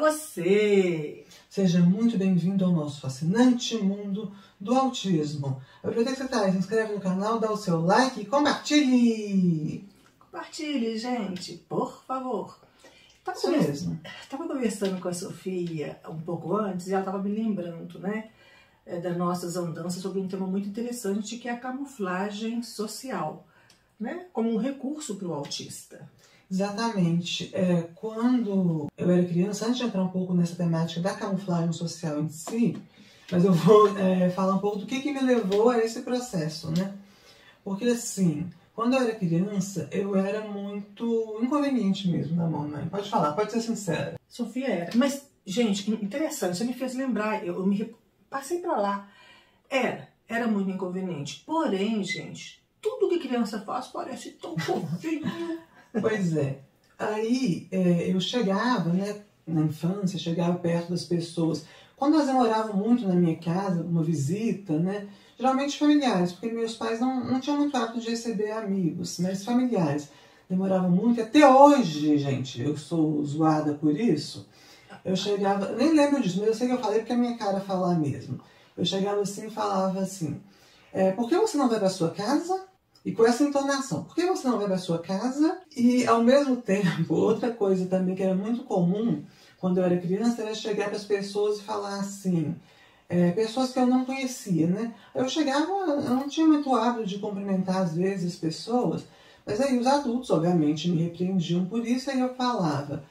Você! Seja muito bem-vindo ao nosso fascinante mundo do autismo. Você está aí, se inscreve no canal, dá o seu like e compartilhe! Compartilhe, gente, por favor. Tava Isso mesmo. Estava conversando com a Sofia um pouco antes e ela estava me lembrando, né, é, das nossas andanças sobre um tema muito interessante que é a camuflagem social, né, como um recurso para o autista. Exatamente. É, quando eu era criança, antes de entrar um pouco nessa temática da camuflagem social em si, mas eu vou é, falar um pouco do que, que me levou a esse processo, né? Porque assim, quando eu era criança, eu era muito inconveniente mesmo na mamãe. Pode falar, pode ser sincera. Sofia era. Mas, gente, interessante, você me fez lembrar, eu, me passei para lá. Era, era muito inconveniente. Porém, gente, tudo que criança faz parece tão fofinho. Pois é. Aí é, eu chegava, né, na infância, chegava perto das pessoas. Quando elas demoravam muito na minha casa, uma visita, né, geralmente familiares, porque meus pais não, não tinham muito hábito de receber amigos, mas familiares. Demoravam muito, até hoje, gente, eu sou zoada por isso. Eu chegava, nem lembro disso, mas eu sei que eu falei porque a minha cara falar mesmo. Eu chegava assim e falava assim: é, por que você não vai para sua casa? E com essa entonação, por que você não vai para sua casa? E ao mesmo tempo, outra coisa também que era muito comum quando eu era criança era chegar para as pessoas e falar assim, é, pessoas que eu não conhecia, né? Eu chegava, eu não tinha muito hábito de cumprimentar às vezes as pessoas, mas aí os adultos, obviamente, me repreendiam por isso, aí eu falava,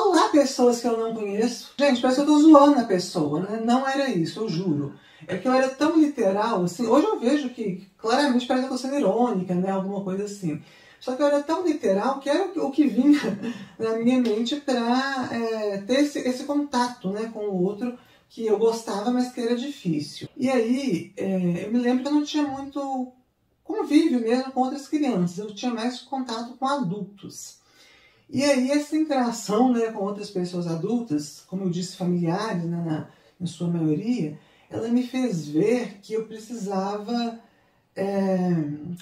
Olá, pessoas que eu não conheço. Gente, parece que eu tô zoando a pessoa, né? Não era isso, eu juro. É que eu era tão literal, assim. Hoje eu vejo que claramente parece que eu tô sendo irônica, né? Alguma coisa assim. Só que eu era tão literal que era o que vinha na minha mente para é, ter esse, esse, contato né, com o outro que eu gostava, mas que era difícil. E aí, é, eu me lembro que eu não tinha muito convívio mesmo com outras crianças, eu tinha mais contato com adultos. E aí essa interação né, com outras pessoas adultas, como eu disse, familiares, né, na, na sua maioria, ela me fez ver que eu precisava, é,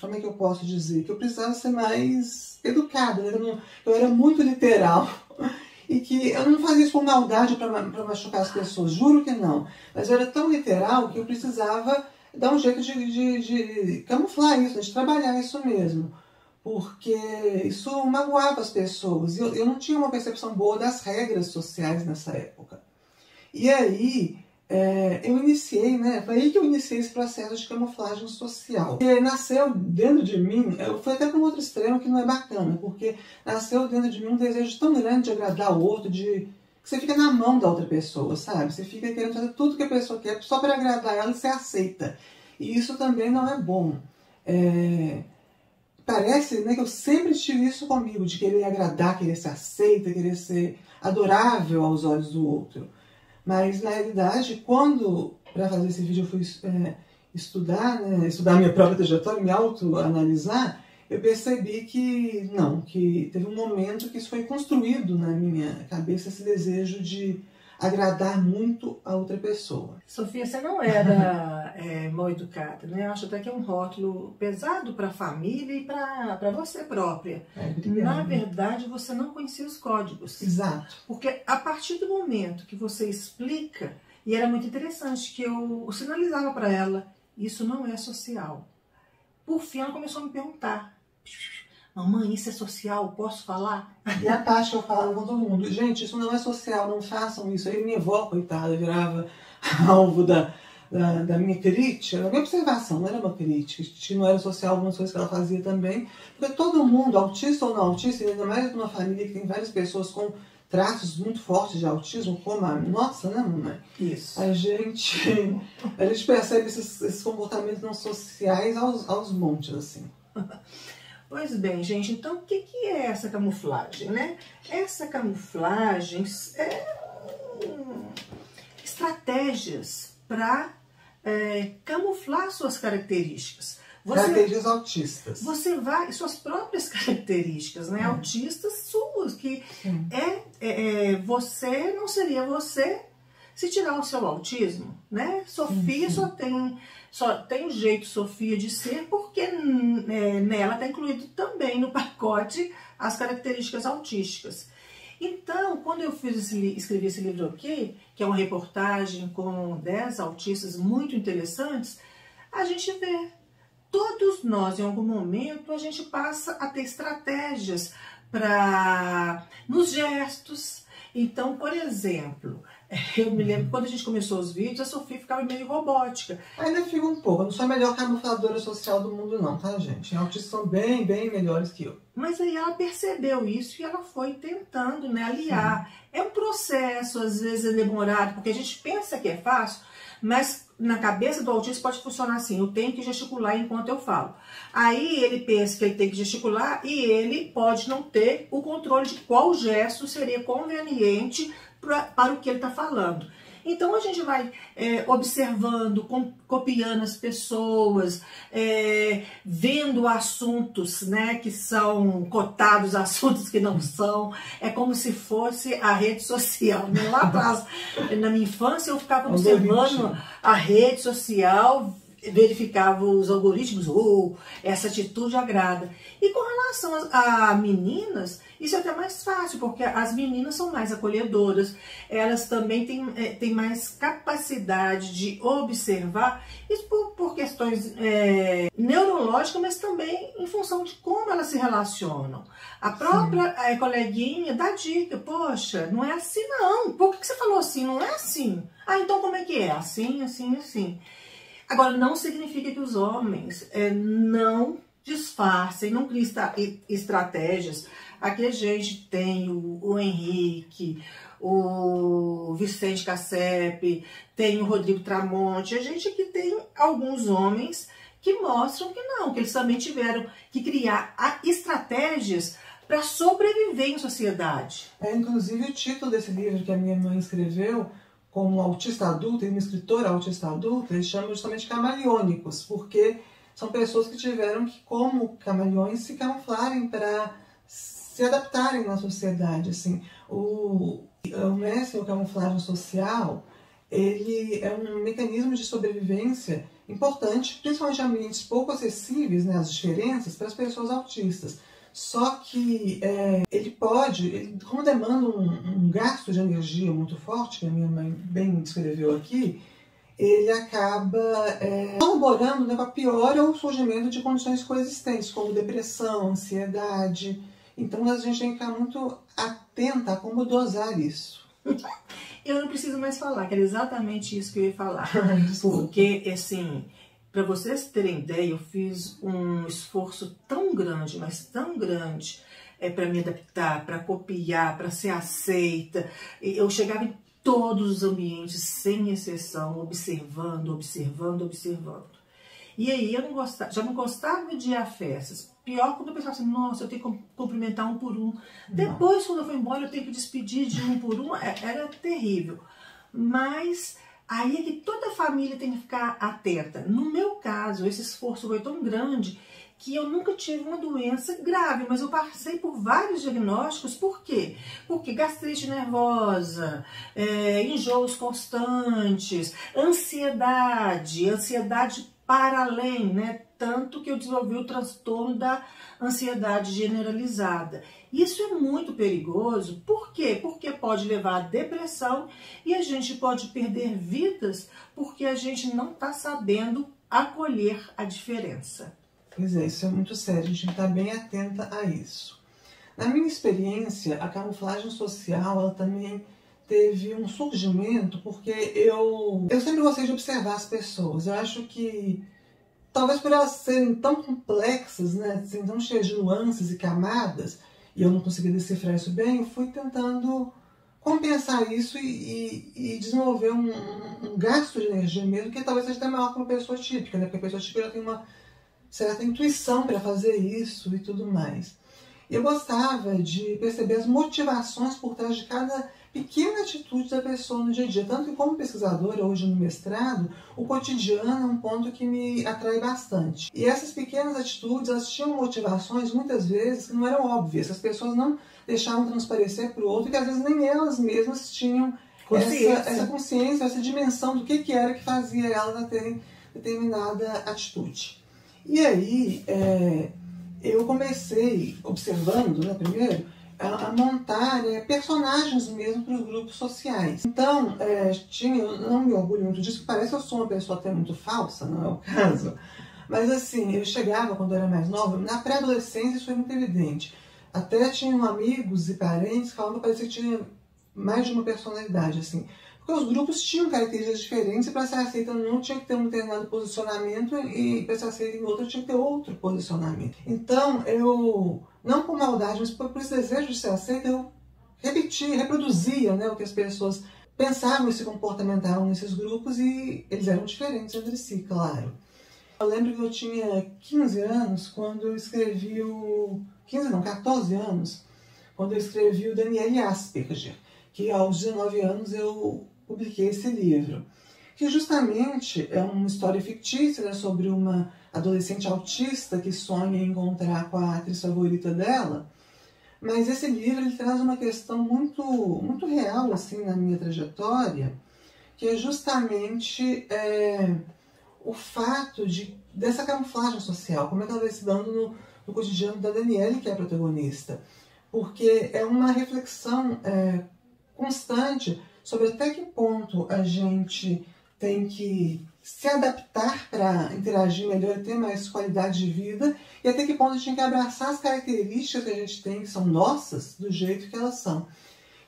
como é que eu posso dizer, que eu precisava ser mais educada, né? eu, não, eu era muito literal e que eu não fazia isso com maldade para machucar as pessoas, juro que não, mas eu era tão literal que eu precisava dar um jeito de, de, de camuflar isso, de trabalhar isso mesmo porque isso magoava as pessoas. Eu, eu não tinha uma percepção boa das regras sociais nessa época. E aí é, eu iniciei, né? Foi aí que eu iniciei esse processo de camuflagem social. E nasceu dentro de mim, eu fui até para um outro extremo que não é bacana, porque nasceu dentro de mim um desejo tão grande de agradar o outro, de que você fica na mão da outra pessoa, sabe? Você fica querendo fazer tudo que a pessoa quer só para agradar ela e você aceita. E isso também não é bom. É, parece né, que eu sempre tive isso comigo, de querer agradar, querer ser aceita, querer ser adorável aos olhos do outro. Mas, na realidade, quando, para fazer esse vídeo, eu fui é, estudar, né, estudar minha própria trajetória, me autoanalisar, eu percebi que não, que teve um momento que isso foi construído na minha cabeça, esse desejo de agradar muito a outra pessoa. Sofia, você não era é, mal educada, né? Eu acho até que é um rótulo pesado para a família e para você própria. É, Na verdade, você não conhecia os códigos. Exato. Porque a partir do momento que você explica, e era muito interessante que eu sinalizava para ela, isso não é social. Por fim, ela começou a me perguntar Mamãe, isso é social, posso falar? E a parte que eu falava com todo mundo, gente, isso não é social, não façam isso. Aí minha avó, coitada, virava alvo da, da, da, minha crítica, da minha observação, não era uma crítica, não era social algumas coisas que ela fazia também, porque todo mundo, autista ou não autista, ainda mais numa família que tem várias pessoas com traços muito fortes de autismo, como a nossa, né, mamãe? Isso. A gente, a gente percebe esses, esses comportamentos não sociais aos, aos montes, assim. Pois bem, gente, então o que, que é essa camuflagem, né? Essa camuflagem é estratégias para é, camuflar suas características. Você, características autistas. Você vai, suas próprias características, né? Hum. Autistas suas, que é, é, é, você não seria você se tirar o seu autismo, né? Sofia só tem só tem o jeito Sofia de ser porque é, nela está incluído também no pacote as características autísticas. Então, quando eu fiz esse, escrevi esse livro aqui, que é uma reportagem com 10 autistas muito interessantes, a gente vê. Todos nós, em algum momento, a gente passa a ter estratégias para nos gestos. Então, por exemplo, eu me lembro quando a gente começou os vídeos, a Sofia ficava meio robótica. Ainda fica um pouco. Eu não sou a melhor camufladora social do mundo, não, tá, gente? Autistas são bem, bem melhores que eu. Mas aí ela percebeu isso e ela foi tentando né, aliar. Sim. É um processo, às vezes é demorado, porque a gente pensa que é fácil, mas na cabeça do autista pode funcionar assim: eu tenho que gesticular enquanto eu falo. Aí ele pensa que ele tem que gesticular e ele pode não ter o controle de qual gesto seria conveniente pra, para o que ele está falando. Então a gente vai é, observando, com, copiando as pessoas, é, vendo assuntos né, que são cotados, assuntos que não são. É como se fosse a rede social. Né? Lá atrás, na minha infância, eu ficava observando a rede social verificava os algoritmos, ou oh, essa atitude agrada. E com relação a, a, meninas, isso é até mais fácil, porque as meninas são mais acolhedoras, elas também têm, é, têm mais capacidade de observar, isso por, por questões é, neurológicas, mas também em função de como elas se relacionam. A própria é, coleguinha dá dica, poxa, não é assim não, por que, que você falou assim? Não é assim. Ah, então como é que é? Assim, assim, assim. Agora, não significa que os homens é, não disfarcem, não criem estratégias. Aqui a gente tem o, o Henrique, o Vicente Cassep, tem o Rodrigo Tramonte, a gente aqui tem alguns homens que mostram que não, que eles também tiveram que criar estratégias para sobreviver em sociedade. É, inclusive o título desse livro que a minha mãe escreveu como autista adulto, e uma escritora autista adulta, eles chamam justamente camaleônicos, porque são pessoas que tiveram que, como camaleões, se camuflarem para se adaptarem na sociedade. Assim. O, o mestre, o camuflagem social, ele é um mecanismo de sobrevivência importante, principalmente em ambientes pouco acessíveis, né, as diferenças, para as pessoas autistas. Só que é, ele pode, ele, como demanda um, um, gasto de energia muito forte, que a minha mãe bem descreveu aqui, ele acaba é, colaborando né, para pior o surgimento de condições coexistentes, como depressão, ansiedade. Então a gente tem que ficar muito atenta a como dosar isso. Eu não preciso mais falar, que era exatamente isso que eu ia falar. Porque, assim, para vocês terem ideia, eu fiz um esforço tão grande, mas tão grande, é, para me adaptar, para copiar, para ser aceita. Eu chegava em todos os ambientes, sem exceção, observando, observando, observando. E aí eu não gostava, já não gostava de ir a festas. Pior quando eu pensava assim, nossa, eu tenho que cumprimentar um por um. Não. Depois, quando eu vou embora, eu tenho que despedir de um por um. É, era terrível. Mas Aí é que toda a família tem que ficar atenta. No meu caso, esse esforço foi tão grande que eu nunca tive uma doença grave, mas eu passei por vários diagnósticos. Por quê? Porque gastrite nervosa, é, enjoos constantes, ansiedade, ansiedade para além, né? Tanto que eu desenvolvi o transtorno da ansiedade generalizada. Isso é muito perigoso, por quê? Porque pode levar à depressão e a gente pode perder vidas porque a gente não está sabendo acolher a diferença. Pois é, isso é muito sério, a gente tem que estar bem atenta a isso. Na minha experiência, a camuflagem social, ela também teve um surgimento porque eu, eu sempre gostei de observar as pessoas. Eu acho que talvez por elas serem tão complexas, né, assim, tão cheias de nuances e camadas, e eu não conseguia decifrar isso bem, eu fui tentando compensar isso e, e, e desenvolver um, um, gasto de energia mesmo, que talvez seja até maior que uma pessoa típica, né? Porque a pessoa típica tem uma certa intuição para fazer isso e tudo mais. Eu gostava de perceber as motivações por trás de cada pequena atitude da pessoa no dia a dia. Tanto que, como pesquisadora, hoje no mestrado, o cotidiano é um ponto que me atrai bastante. E essas pequenas atitudes, elas tinham motivações, muitas vezes, que não eram óbvias. As pessoas não deixavam transparecer para o outro, que às vezes nem elas mesmas tinham consciência. Essa, essa consciência, essa dimensão do que, que era que fazia elas terem determinada atitude. E aí, é, eu comecei observando, né, primeiro, a, montar é, personagens mesmo para os grupos sociais. Então, é, tinha, eu não me orgulho muito disso, parece que eu sou uma pessoa até muito falsa, não é o caso. Mas assim, eu chegava quando eu era mais nova, na pré-adolescência isso foi muito evidente. Até tinham amigos e parentes que falavam que parecia que tinha mais de uma personalidade, assim. Porque os grupos tinham características diferentes e para ser aceita não tinha que ter um determinado posicionamento e para ser aceita em outro tinha que ter outro posicionamento. Então, eu, não por maldade, mas por, por esse desejo de ser aceita, eu repetia, reproduzia né, o que as pessoas pensavam e se comportamentavam nesses grupos e eles eram diferentes entre si, claro. Eu lembro que eu tinha 15 anos quando eu escrevi o... 15 não, 14 anos, quando eu escrevi o Daniel Asperger, que aos 19 anos eu publiquei esse livro, que justamente é uma história fictícia né, sobre uma adolescente autista que sonha encontrar com a atriz favorita dela, mas esse livro ele traz uma questão muito, muito real assim na minha trajetória, que é justamente é, o fato de, dessa camuflagem social, como é que ela vai se dando no, no cotidiano da Daniele, que é a protagonista. Porque é uma reflexão é, constante sobre até que ponto a gente tem que se adaptar para interagir melhor e ter mais qualidade de vida e até que ponto a gente tem que abraçar as características que a gente tem, que são nossas, do jeito que elas são.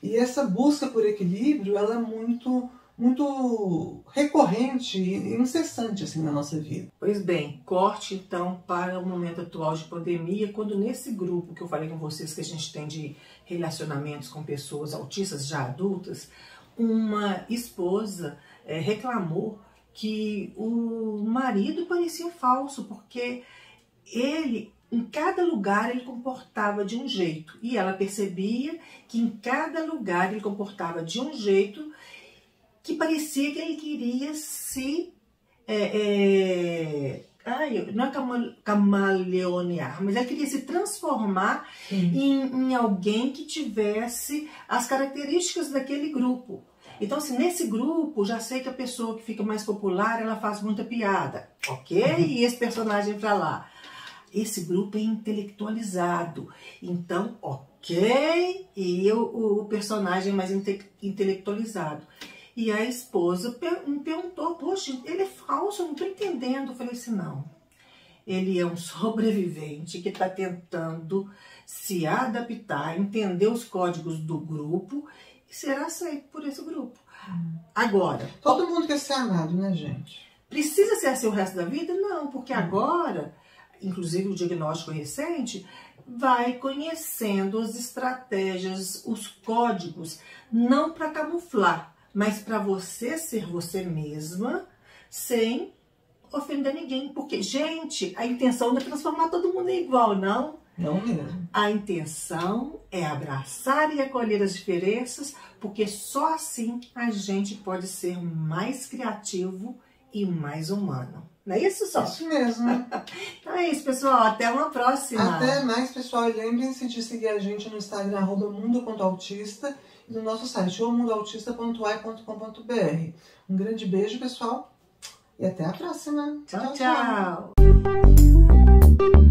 E essa busca por equilíbrio, ela é muito muito recorrente e incessante assim na nossa vida. Pois bem, corte então para o momento atual de pandemia, quando nesse grupo que eu falei com vocês que a gente tem de relacionamentos com pessoas autistas já adultas, uma esposa é, reclamou que o marido parecia falso, porque ele, em cada lugar, ele comportava de um jeito. E ela percebia que em cada lugar ele comportava de um jeito que parecia que ele queria se. É, é, ai, não é camaleonear, mas ele queria se transformar em, em alguém que tivesse as características daquele grupo. Então, assim, nesse grupo, já sei que a pessoa que fica mais popular, ela faz muita piada, ok? Uhum. E esse personagem pra lá. Esse grupo é intelectualizado. Então, ok, e eu, o personagem mais inte intelectualizado. E a esposa me perguntou, poxa, ele é falso, eu não estou entendendo. Eu falei assim, não. Ele é um sobrevivente que está tentando se adaptar, entender os códigos do grupo e ser aceito por esse grupo. Hum. Agora. Todo mundo quer ser amado, né, gente? Precisa ser assim o resto da vida? Não, porque hum. agora, inclusive o diagnóstico recente, vai conhecendo as estratégias, os códigos, não para camuflar, mas para você ser você mesma sem ofender ninguém. Porque, gente, a intenção não é transformar todo mundo em igual, não. Não mesmo. A intenção é abraçar e acolher as diferenças, porque só assim a gente pode ser mais criativo e mais humano. Não é isso, só? Isso mesmo. então é isso, pessoal. Até uma próxima. Até mais, pessoal. E lembrem-se de seguir a gente no Instagram, mundo.autista e no nosso site, mundoautista.ai.com.br. Um grande beijo, pessoal. E até a próxima. tchau. tchau. tchau.